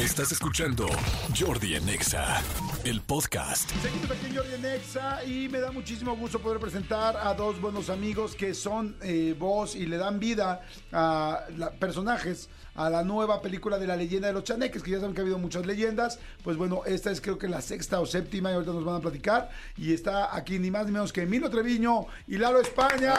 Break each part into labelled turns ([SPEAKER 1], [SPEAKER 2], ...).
[SPEAKER 1] Estás escuchando Jordi en Exa, el podcast.
[SPEAKER 2] Seguimos aquí en Jordi en Exa y me da muchísimo gusto poder presentar a dos buenos amigos que son eh, voz y le dan vida a la- personajes a la nueva película de la leyenda de los chaneques, que ya saben que ha habido muchas leyendas. Pues bueno, esta es creo que la sexta o séptima y ahorita nos van a platicar. Y está aquí ni más ni menos que Emilio Treviño y Lalo España.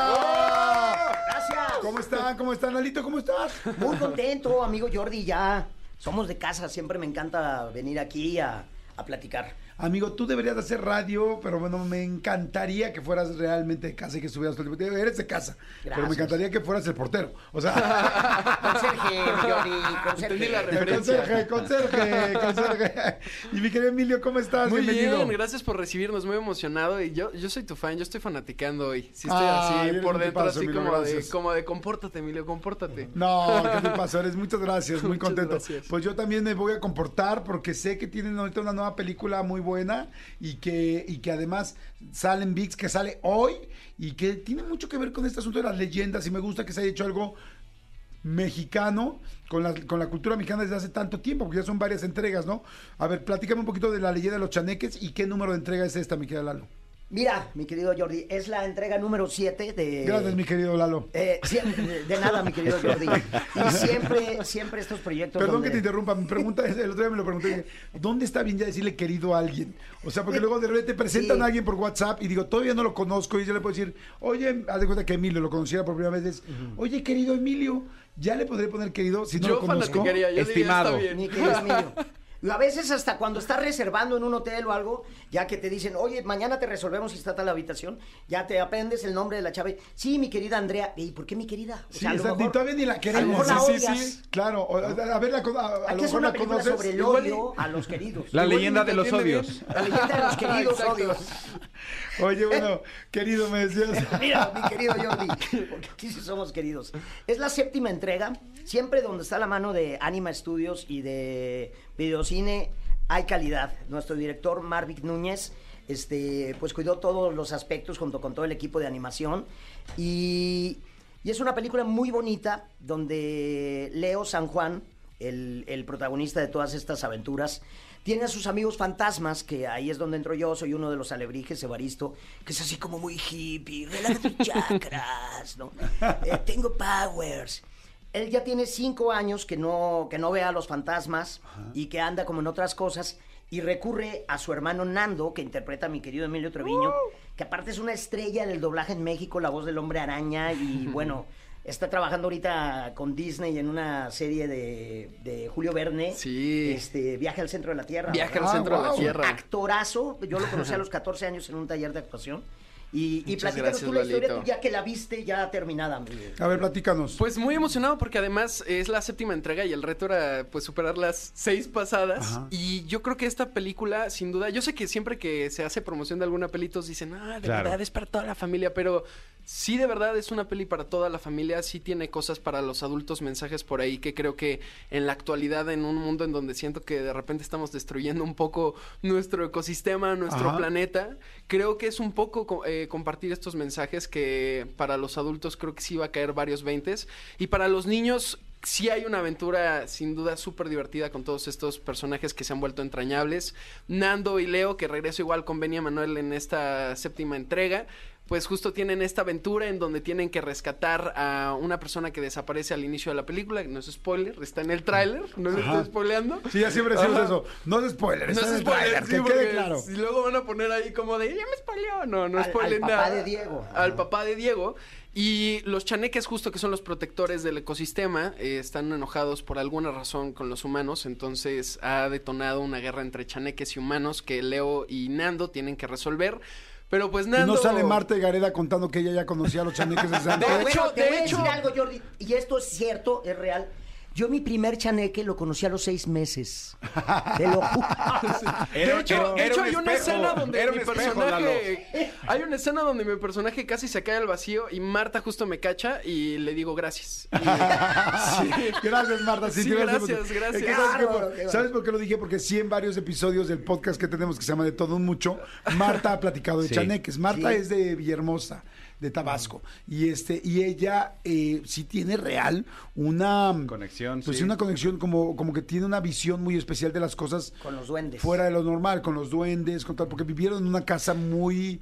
[SPEAKER 3] Gracias.
[SPEAKER 2] ¿Cómo están? ¿Cómo están, Lalito? ¿Cómo estás?
[SPEAKER 3] Muy contento, amigo Jordi, ya somos de casa, siempre me encanta venir aquí a, a platicar.
[SPEAKER 2] Amigo, tú deberías de hacer radio, pero bueno, me encantaría que fueras realmente de casa y que estuvieras todo el tiempo. Eres de casa, pero me encantaría que fueras el portero. O sea,
[SPEAKER 3] Conserje, Jordi,
[SPEAKER 4] Entendí la
[SPEAKER 3] conserje.
[SPEAKER 2] el conserje, conserje, conserje. Y mi querido Emilio, ¿cómo estás?
[SPEAKER 4] Muy
[SPEAKER 2] Bienvenido.
[SPEAKER 4] bien, gracias por recibirnos, muy emocionado. Y yo, yo soy tu fan, yo estoy fanaticando hoy. Sí, estoy así por dentro,
[SPEAKER 2] tipazo,
[SPEAKER 4] así
[SPEAKER 2] Emilio,
[SPEAKER 4] como de, como de compórtate, Emilio, compórtate.
[SPEAKER 2] No, ¿qué te pasó? Eres muchas gracias, muy
[SPEAKER 4] Muchas
[SPEAKER 2] contento.
[SPEAKER 4] gracias.
[SPEAKER 2] Pues yo también me voy a comportar porque sé que tienen ahorita una nueva película muy buena y que, y que además salen VIX, que sale hoy y que tiene mucho que ver con este asunto de las leyendas y me gusta que se haya hecho algo mexicano con la, con la cultura mexicana desde hace tanto tiempo, porque ya son varias entregas, ¿no? A ver, platícame un poquito de la leyenda de los chaneques y qué número de entrega es esta, mi querida Lalo.
[SPEAKER 3] Mira, mi querido Jordi, es la entrega número 7 de...
[SPEAKER 2] Gracias, mi querido Lalo.
[SPEAKER 3] Eh, siempre- de, nada, mi querido Jordi. Y siempre, siempre estos proyectos.
[SPEAKER 2] Perdón
[SPEAKER 3] donde-
[SPEAKER 2] que te interrumpa, mi pregunta es, el otro día me lo pregunté, ¿dónde está bien ya decirle querido a alguien? O sea, porque luego de repente presentan
[SPEAKER 3] Sí.
[SPEAKER 2] a alguien por WhatsApp y digo, todavía no lo conozco y yo le puedo decir, oye, haz de cuenta que Emilio lo conociera por primera vez, es, oye, querido Emilio, ya le podré poner querido si no
[SPEAKER 4] yo
[SPEAKER 2] lo conozco.
[SPEAKER 5] Estimado.
[SPEAKER 4] diría, está
[SPEAKER 3] Mi
[SPEAKER 4] bien.
[SPEAKER 3] querido Emilio. A veces hasta cuando estás reservando en un hotel o algo, ya que te dicen, oye, mañana te resolvemos si está tal habitación, ya te aprendes el nombre de la chava. y, Sí, mi querida Andrea. ¿Y por qué mi querida? O
[SPEAKER 2] Sí,
[SPEAKER 3] a mejor-
[SPEAKER 2] todavía ni la
[SPEAKER 3] a lo
[SPEAKER 2] queremos.
[SPEAKER 3] la
[SPEAKER 2] Sí,
[SPEAKER 3] odias.
[SPEAKER 2] sí, Claro, o- a, a ver, la, a, a lo
[SPEAKER 3] Aquí es
[SPEAKER 2] mejor
[SPEAKER 3] una
[SPEAKER 2] la conoces.
[SPEAKER 3] sobre el odio a los queridos.
[SPEAKER 5] La
[SPEAKER 4] Igual
[SPEAKER 5] leyenda de los odios.
[SPEAKER 4] bien.
[SPEAKER 3] La leyenda de los queridos odios.
[SPEAKER 2] Oye, bueno, querido, me decías.
[SPEAKER 3] Mira, mi querido Jordi, porque aquí sí somos queridos. Es la séptima entrega, siempre donde está la mano de Anima Studios y de Videocine, hay calidad. Nuestro director, Marvic Núñez, este, pues cuidó todos los aspectos junto con todo el equipo de animación. Y, y es una película muy bonita, donde Leo San Juan, el, el protagonista de todas estas aventuras, tiene a sus amigos fantasmas, que ahí es donde entro yo, soy uno de los alebrijes, Evaristo, que es así como muy hippie, relaja tus chakras, ¿no? Eh, tengo powers. Él ya tiene cinco años que no, que no ve a los fantasmas y que anda como en otras cosas y recurre a su hermano Nando, que interpreta a mi querido Emilio Treviño, que aparte es una estrella del doblaje en México, la voz del hombre araña y bueno... Está trabajando ahorita con Disney en una serie de, de Julio Verne.
[SPEAKER 4] Sí.
[SPEAKER 3] Este, Viaje al centro de la Tierra.
[SPEAKER 4] Viaje al centro de
[SPEAKER 2] wow.
[SPEAKER 4] la Tierra.
[SPEAKER 3] Actorazo. Yo lo conocí a los 14 años en un taller de actuación. Y, y platícanos
[SPEAKER 4] gracias,
[SPEAKER 3] tú la historia, tú ya que la viste ya terminada. mi-
[SPEAKER 2] A ver, platícanos.
[SPEAKER 4] Pues muy emocionado porque además es la séptima entrega y el reto era pues superar las seis pasadas.
[SPEAKER 2] Ajá.
[SPEAKER 4] Y yo creo que esta película, sin duda, yo sé que siempre que se hace promoción de alguna peli, todos dicen, ah, de
[SPEAKER 5] Claro.
[SPEAKER 4] verdad es para toda la familia, pero sí de verdad es una peli para toda la familia, sí tiene cosas para los adultos, mensajes por ahí que creo que en la actualidad, en un mundo en donde siento que de repente estamos destruyendo un poco nuestro ecosistema, nuestro
[SPEAKER 2] Ajá.
[SPEAKER 4] planeta, creo que es un poco co- eh, compartir estos mensajes que para los adultos creo que sí va a caer varios veintes y para los niños sí hay una aventura sin duda súper divertida con todos estos personajes que se han vuelto entrañables. Nando y Leo, que regreso igual con Benny Manuel en esta séptima entrega, pues justo tienen esta aventura en donde tienen que rescatar a una persona que desaparece al inicio de la película, que no es spoiler, está en el tráiler, no se estoy spoileando.
[SPEAKER 2] Sí, ya siempre decimos
[SPEAKER 4] Ajá.
[SPEAKER 2] eso. No es spoiler,
[SPEAKER 4] No
[SPEAKER 2] está en
[SPEAKER 4] es
[SPEAKER 2] el
[SPEAKER 4] spoiler,
[SPEAKER 2] tráiler,
[SPEAKER 4] sí,
[SPEAKER 2] que quede claro.
[SPEAKER 4] Y luego van a poner ahí como de, ya me spoileó. No, no spoilen
[SPEAKER 3] al papá
[SPEAKER 4] nada.
[SPEAKER 3] de Diego.
[SPEAKER 4] Al papá de Diego. Y los chaneques, justo que son los protectores del ecosistema, eh, están enojados por alguna razón con los humanos. Entonces ha detonado una guerra entre chaneques y humanos que Leo y Nando tienen que resolver. Pero pues
[SPEAKER 2] Y
[SPEAKER 4] Nando.
[SPEAKER 2] no sale Marta y Gareda contando que ella ya conocía a los chaneques desde antes.
[SPEAKER 4] De
[SPEAKER 3] Bueno,
[SPEAKER 4] hecho-
[SPEAKER 3] te
[SPEAKER 4] de
[SPEAKER 3] voy a
[SPEAKER 4] hecho-
[SPEAKER 3] decir algo, Jordi, y esto es cierto, es real. Yo mi primer chaneque lo conocí a los seis meses. Te lo juro.
[SPEAKER 4] De hecho, de
[SPEAKER 5] era
[SPEAKER 4] hecho
[SPEAKER 5] un
[SPEAKER 4] hay una
[SPEAKER 5] espejo,
[SPEAKER 4] escena donde
[SPEAKER 5] era
[SPEAKER 4] mi
[SPEAKER 5] Lalo.
[SPEAKER 4] personaje. Hay una escena donde mi personaje casi se cae al vacío y Marta justo me cacha y le digo gracias. Y- sí.
[SPEAKER 2] Gracias, Marta.
[SPEAKER 4] Sí, gracias, gracias.
[SPEAKER 2] Es que ¿sabes, por qué lo dije? Porque sí, en varios episodios del podcast que tenemos que se llama De Todo Un Mucho, Marta ha platicado de
[SPEAKER 5] Sí.
[SPEAKER 2] chaneques. Marta
[SPEAKER 3] Sí.
[SPEAKER 2] es de Villahermosa. De Tabasco. Y este, y ella eh, sí tiene real una
[SPEAKER 5] Conexión,
[SPEAKER 2] Pues
[SPEAKER 5] sí.
[SPEAKER 2] una conexión como, como que tiene una visión muy especial de las cosas
[SPEAKER 3] Con los duendes.
[SPEAKER 2] fuera de lo normal, con los duendes, con tal, porque vivieron en una casa muy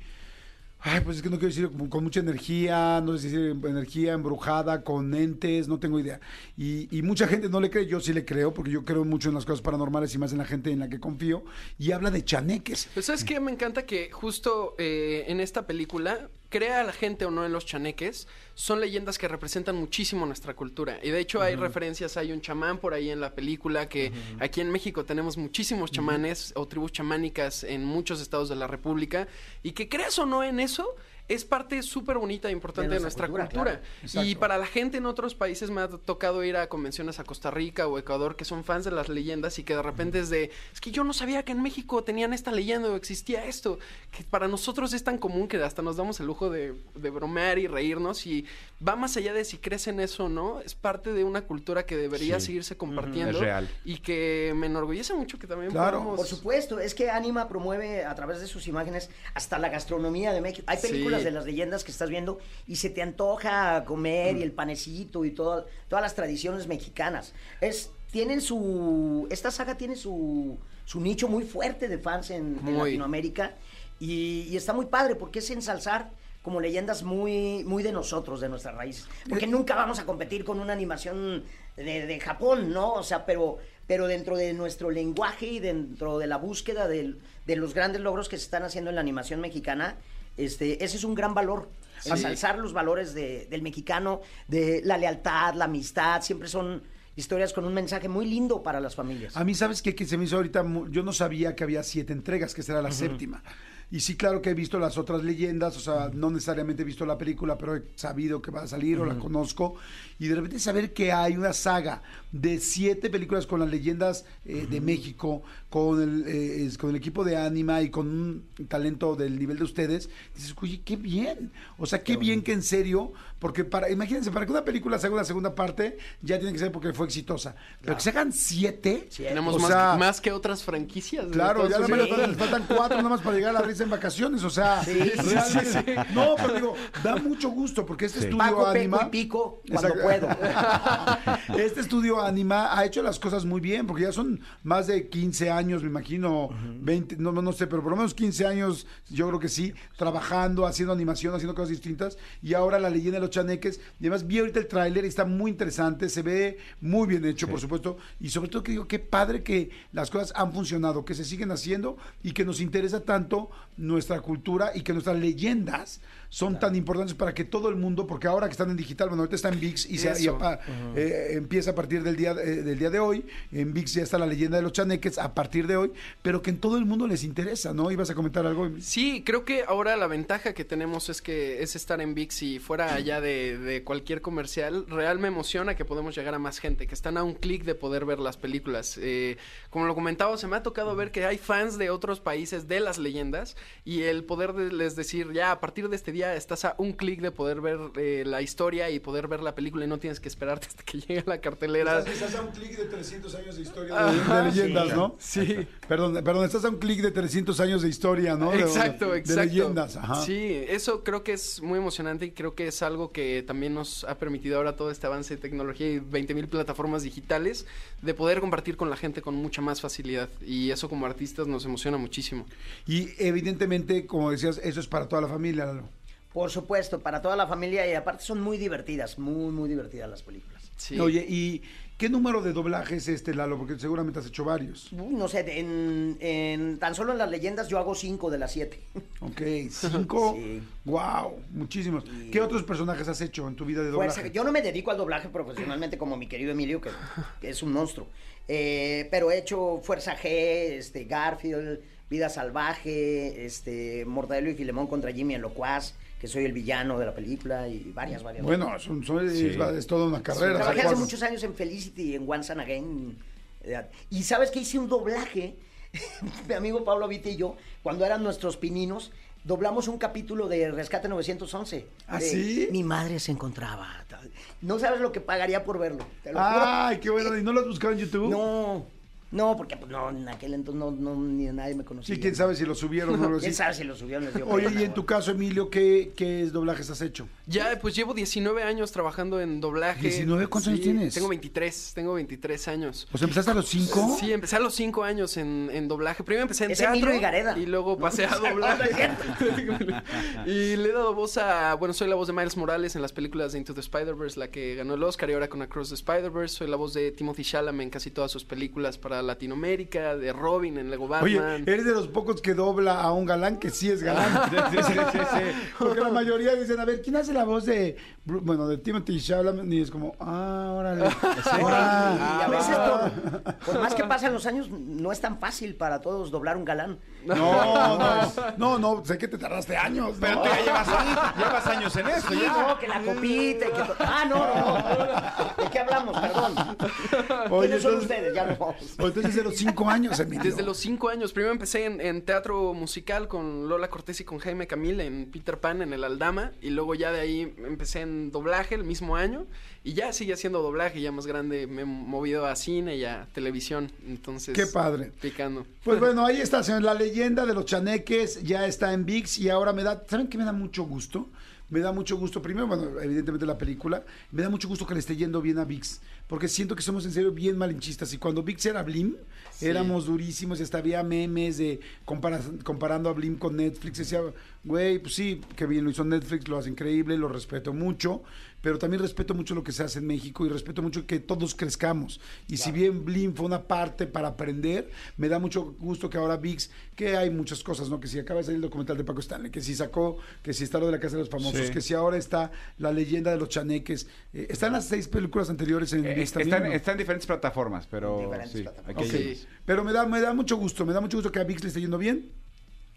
[SPEAKER 2] Ay, pues es que no quiero decir con mucha energía, no sé si decir energía embrujada, con entes, no tengo idea. Y, y mucha gente no le cree, yo sí le creo, porque yo creo mucho en las cosas paranormales y más en la gente en la que confío. Y habla de chaneques.
[SPEAKER 4] Pues sabes que me encanta que justo eh, en esta película, crea la gente o no en los chaneques, son leyendas que representan muchísimo nuestra cultura. Y de hecho hay referencias, hay un chamán por ahí en la película, que aquí en México tenemos muchísimos chamanes o tribus chamánicas en muchos estados de la República, y que creas o no en eso, es parte súper bonita e importante de,
[SPEAKER 3] De
[SPEAKER 4] nuestra cultura. Y para la gente en otros países me ha tocado ir a convenciones a Costa Rica o Ecuador que son fans de las leyendas y que de repente es de, es que yo no sabía que en México tenían esta leyenda o existía esto, que para nosotros es tan común que hasta nos damos el lujo de, de bromear y reírnos y va más allá de si crees en eso o no, es parte de una cultura que debería
[SPEAKER 5] Sí.
[SPEAKER 4] seguirse compartiendo
[SPEAKER 5] Es real.
[SPEAKER 4] y que me enorgullece mucho que también
[SPEAKER 2] Claro.
[SPEAKER 4] podamos-
[SPEAKER 3] Por supuesto, es que Anima promueve a través de sus imágenes hasta la gastronomía de México. Hay películas
[SPEAKER 4] Sí.
[SPEAKER 3] De las leyendas que estás viendo y se te antoja comer y el panecito y todo, todas las tradiciones mexicanas. Es, tienen su, esta saga tiene su, su nicho muy fuerte de fans en. Latinoamérica y, y está muy padre porque es ensalzar como leyendas muy, muy de nosotros, de nuestras raíces. Porque nunca vamos a competir con una animación de, de Japón, ¿no? O sea, pero, pero dentro de nuestro lenguaje y dentro de la búsqueda del- de los grandes logros que se están haciendo en la animación mexicana, este, ese es un gran valor.
[SPEAKER 4] Sí.
[SPEAKER 3] Ensalzar los valores de- del mexicano, de la lealtad, la amistad, siempre son historias con un mensaje muy lindo para las familias.
[SPEAKER 2] A mí, ¿sabes qué? Que se me hizo ahorita, yo no sabía que había siete entregas, que será la séptima. Y sí, claro que he visto las otras leyendas, o sea, no necesariamente he visto la película, pero he sabido que va a salir o la conozco. Y de repente saber que hay una saga de siete películas con las leyendas eh, de México, con el, eh, con el equipo de Anima y con un talento del nivel de ustedes, dices, oye, qué bien. O sea, qué bien que en serio, porque para, imagínense, para que una película se haga una segunda parte, ya tiene que ser porque fue exitosa. Pero que se hagan siete.
[SPEAKER 3] Siete.
[SPEAKER 4] Tenemos
[SPEAKER 2] o
[SPEAKER 4] más,
[SPEAKER 2] sea,
[SPEAKER 4] más que otras franquicias.
[SPEAKER 2] Claro, ya
[SPEAKER 4] Estados
[SPEAKER 2] nada más
[SPEAKER 4] Unidos.
[SPEAKER 2] les faltan, les faltan cuatro nada más para llegar a la en vacaciones, o sea,
[SPEAKER 3] Sí,
[SPEAKER 2] realmente- no, pero digo, da mucho gusto porque este estudio
[SPEAKER 3] peco
[SPEAKER 2] Anima,
[SPEAKER 3] y pico cuando puedo.
[SPEAKER 2] este estudio Anima ha hecho las cosas muy bien porque ya son más de 15 años, me imagino, 20, no, no, no sé, pero por lo menos 15 años, yo creo que sí, trabajando, haciendo animación, haciendo cosas distintas y ahora la leyenda de los chaneques, y además vi ahorita el tráiler y está muy interesante, se ve muy bien hecho, por supuesto, y sobre todo que digo, qué padre que las cosas han funcionado, que se siguen haciendo y que nos interesa tanto nuestra cultura y que nuestras leyendas son tan importantes para que todo el mundo, porque ahora que están en digital, bueno, ahorita está en VIX y, se, y
[SPEAKER 4] Eso.
[SPEAKER 2] apa- eh, empieza a partir del día, eh, del día de hoy, en VIX ya está la leyenda de los chaneques a partir de hoy, pero que en todo el mundo les interesa, ¿no? ¿Ibas a comentar algo?
[SPEAKER 4] Sí, creo que ahora la ventaja que tenemos es que es estar en VIX y fuera allá de, de cualquier comercial. Real me emociona que podemos llegar a más gente, que están a un clic de poder ver las películas. Eh, como lo comentaba, se me ha tocado ver que hay fans de otros países de las leyendas y el poder de- les decir, ya a partir de este día estás a un clic de poder ver eh, la historia y poder ver la película y no tienes que esperarte hasta que llegue a la cartelera.
[SPEAKER 2] Estás a un clic de 300 años de historia
[SPEAKER 4] Ajá,
[SPEAKER 2] de, leyendas,
[SPEAKER 3] sí.
[SPEAKER 2] ¿no?
[SPEAKER 4] Sí.
[SPEAKER 2] Perdón, perdón, estás a un clic de 300 años de historia, ¿no?
[SPEAKER 4] Exacto,
[SPEAKER 2] de,
[SPEAKER 4] exacto.
[SPEAKER 2] De leyendas, ajá.
[SPEAKER 4] Sí, eso creo que es muy emocionante y creo que es algo que también nos ha permitido ahora todo este avance de tecnología y 20 mil plataformas digitales de poder compartir con la gente con mucha más facilidad y eso como artistas nos emociona muchísimo.
[SPEAKER 2] Y evidentemente, como decías, eso es para toda la familia, Lalo.
[SPEAKER 3] Por supuesto, para toda la familia y aparte son muy divertidas, muy, muy divertidas las películas.
[SPEAKER 4] Sí.
[SPEAKER 2] Oye, ¿y qué número de doblaje es este, Lalo? Porque seguramente has hecho varios.
[SPEAKER 3] Uy, No sé, en, en- tan solo en las leyendas yo hago cinco de las siete.
[SPEAKER 2] Ok, cinco.
[SPEAKER 3] Sí.
[SPEAKER 2] Wow, muchísimos. ¿Qué otros personajes has hecho en tu vida de doblaje?
[SPEAKER 3] Yo no me dedico al doblaje profesionalmente como mi querido Emilio, que, que es un monstruo. Eh, pero he hecho Fuerza G, este, Garfield, Vida Salvaje, este, Mortadelo y Filemón contra Jimmy el Locuaz, que soy el villano de la película, y varias, varias.
[SPEAKER 2] Bueno, son- son- es,
[SPEAKER 5] Sí.
[SPEAKER 2] es toda una carrera.
[SPEAKER 3] Trabajé hace muchos años en Felicity, en Once and Again. eh, Y sabes que hice un doblaje, mi amigo Pablo Vite y yo, cuando eran nuestros pininos, doblamos un capítulo de Rescate 911.
[SPEAKER 2] ¿Ah,
[SPEAKER 3] de
[SPEAKER 2] sí?
[SPEAKER 3] Mi madre se encontraba. No sabes lo que pagaría por verlo. te lo juro.
[SPEAKER 2] Ay, qué bueno. ¿Y no lo has buscado en YouTube?
[SPEAKER 3] No. No, porque pues, no, en aquel entonces no, no, ni nadie me conocía.
[SPEAKER 2] Sí, quién sabe si lo subieron o no lo
[SPEAKER 3] ¿Quién sabe si lo subieron? les dio
[SPEAKER 2] Oye,
[SPEAKER 3] pena,
[SPEAKER 2] y en tu caso, Emilio, ¿qué, qué doblajes has hecho?
[SPEAKER 4] Ya, pues llevo 19 años trabajando en doblaje.
[SPEAKER 2] 19, ¿cuántos años tienes?
[SPEAKER 4] Tengo 23, tengo 23 años.
[SPEAKER 2] O sea, ¿empezaste a los cinco?
[SPEAKER 4] Sí, empecé a los 5 años en, en doblaje. Primero empecé en
[SPEAKER 3] Es
[SPEAKER 4] teatro.
[SPEAKER 3] Emilio Higareda.
[SPEAKER 4] Y luego pasé a
[SPEAKER 3] no,
[SPEAKER 4] doblaje. y le he dado voz a... Bueno, soy la voz de Miles Morales en las películas de Into the Spider-Verse, la que ganó el Oscar y ahora con Across the Spider-Verse. Soy la voz de Timothy Chalamet en casi todas sus películas para Latinoamérica, de Robin en Lego
[SPEAKER 2] Oye,
[SPEAKER 4] Batman.
[SPEAKER 2] eres de los pocos que dobla a un galán que sí es galán. Porque la mayoría dicen, a ver, ¿quién hace la voz de, bueno, de Timothy Chalamet? Y es como, ah, órale.
[SPEAKER 3] Y a veces,
[SPEAKER 2] Ah.
[SPEAKER 3] por, por más que pasan los años, no es tan fácil para todos doblar un galán.
[SPEAKER 2] No, no, no, no, sé que te tardaste años.
[SPEAKER 5] Pero
[SPEAKER 2] ¿no?
[SPEAKER 5] tú ya llevas, llevas años en eso,
[SPEAKER 3] Sí,
[SPEAKER 5] ya.
[SPEAKER 3] no, que la copita y que... Ah, no, no, no. ¿De qué hablamos? Perdón.
[SPEAKER 2] Oye,
[SPEAKER 3] ¿Quiénes son
[SPEAKER 2] entonces-
[SPEAKER 3] ustedes? Ya no vamos.
[SPEAKER 2] Entonces, desde los cinco años, Emilio.
[SPEAKER 4] Desde los cinco años. Primero empecé en, en teatro musical con Lola Cortés y con Jaime Camil en Peter Pan en el Aldama. Y luego ya de ahí empecé en doblaje el mismo año. Y ya sigue haciendo doblaje, ya más grande. Me he movido a cine y a televisión. Entonces.
[SPEAKER 2] Qué padre.
[SPEAKER 4] Picando.
[SPEAKER 2] Pues bueno, ahí está, señor. La leyenda de los chaneques ya está en VIX y ahora me da, ¿saben qué me da mucho gusto? Me da mucho gusto, primero, bueno, evidentemente la película, me da mucho gusto que le esté yendo bien a VIX, porque siento que somos en serio bien malinchistas. Y cuando VIX era Blim, éramos durísimos y hasta había memes de compara- comparando a Blim con Netflix. Decía, güey, pues sí, que bien lo hizo Netflix, lo hace increíble, lo respeto mucho, pero también respeto mucho lo que se hace en México y respeto mucho que todos crezcamos. Y si bien Blim fue una parte para aprender, me da mucho gusto que ahora VIX, que hay muchas cosas, ¿no? Que si acaba de salir el documental de Paco Stanley, que si sacó, que si está lo de la Casa de los Famosos,
[SPEAKER 5] Sí.
[SPEAKER 2] que si ahora está la leyenda de los chaneques. Eh, están las seis películas anteriores en
[SPEAKER 5] Eh, están,
[SPEAKER 2] ¿no?
[SPEAKER 5] están en diferentes plataformas, pero
[SPEAKER 3] Diferentes
[SPEAKER 5] sí,
[SPEAKER 3] plataformas.
[SPEAKER 5] hay que
[SPEAKER 2] Ok.
[SPEAKER 5] irnos.
[SPEAKER 2] Pero me da, me da mucho gusto, me da mucho gusto que a VIX le esté yendo bien.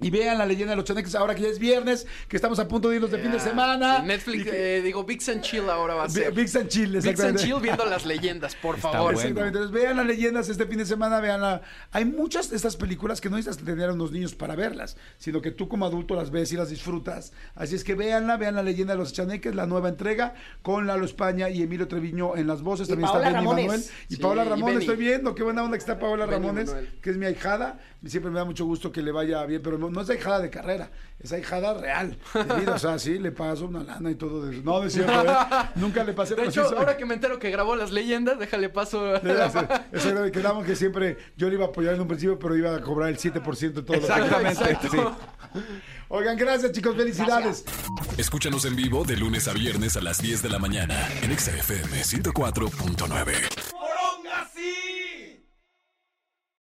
[SPEAKER 2] Y vean la leyenda de los chaneques ahora que ya es viernes, que estamos a punto de irnos de fin de semana.
[SPEAKER 4] Sí, Netflix,
[SPEAKER 2] que-
[SPEAKER 4] eh, digo, Vix and Chill ahora va a ser.
[SPEAKER 2] VIX and Chill,
[SPEAKER 4] Vix and
[SPEAKER 2] exactamente.
[SPEAKER 4] Chill viendo las leyendas, por
[SPEAKER 5] Está
[SPEAKER 4] favor.
[SPEAKER 5] bueno.
[SPEAKER 2] Exactamente. Entonces, vean las leyendas este fin de semana, vean Hay muchas de estas películas que no necesitas tener a unos niños para verlas, sino que tú como adulto las ves y las disfrutas. Así es que véanla, vean la leyenda de los chaneques, la nueva entrega, con Lalo España y Emilio Treviño en las voces.
[SPEAKER 3] Y
[SPEAKER 2] También
[SPEAKER 3] Paola
[SPEAKER 2] está Benny
[SPEAKER 3] Ramones.
[SPEAKER 2] Manuel. Y
[SPEAKER 4] Sí,
[SPEAKER 2] Paola Ramones,
[SPEAKER 4] Benny.
[SPEAKER 2] estoy viendo, qué buena onda que está Paola
[SPEAKER 4] Benny
[SPEAKER 2] Ramones,
[SPEAKER 4] Manuel.
[SPEAKER 2] que es mi ahijada. Siempre me da mucho gusto que le vaya bien, pero no, no es ahijada de carrera, es ahijada real. de vida. O sea, sí, le paso una lana y todo. de- No, es cierto, ¿eh? Nunca le pasé
[SPEAKER 4] De
[SPEAKER 2] sí
[SPEAKER 4] hecho, ahora que me entero que grabó las leyendas, déjale paso.
[SPEAKER 2] de verdad, Eso era de que quedamos que siempre yo le iba a apoyar en un principio, pero iba a cobrar el 7% de todo lo que
[SPEAKER 5] Exactamente, sí.
[SPEAKER 2] Oigan, gracias chicos, felicidades.
[SPEAKER 1] Escúchanos en vivo de lunes a viernes a las 10 de la mañana en Exa FM 104.9.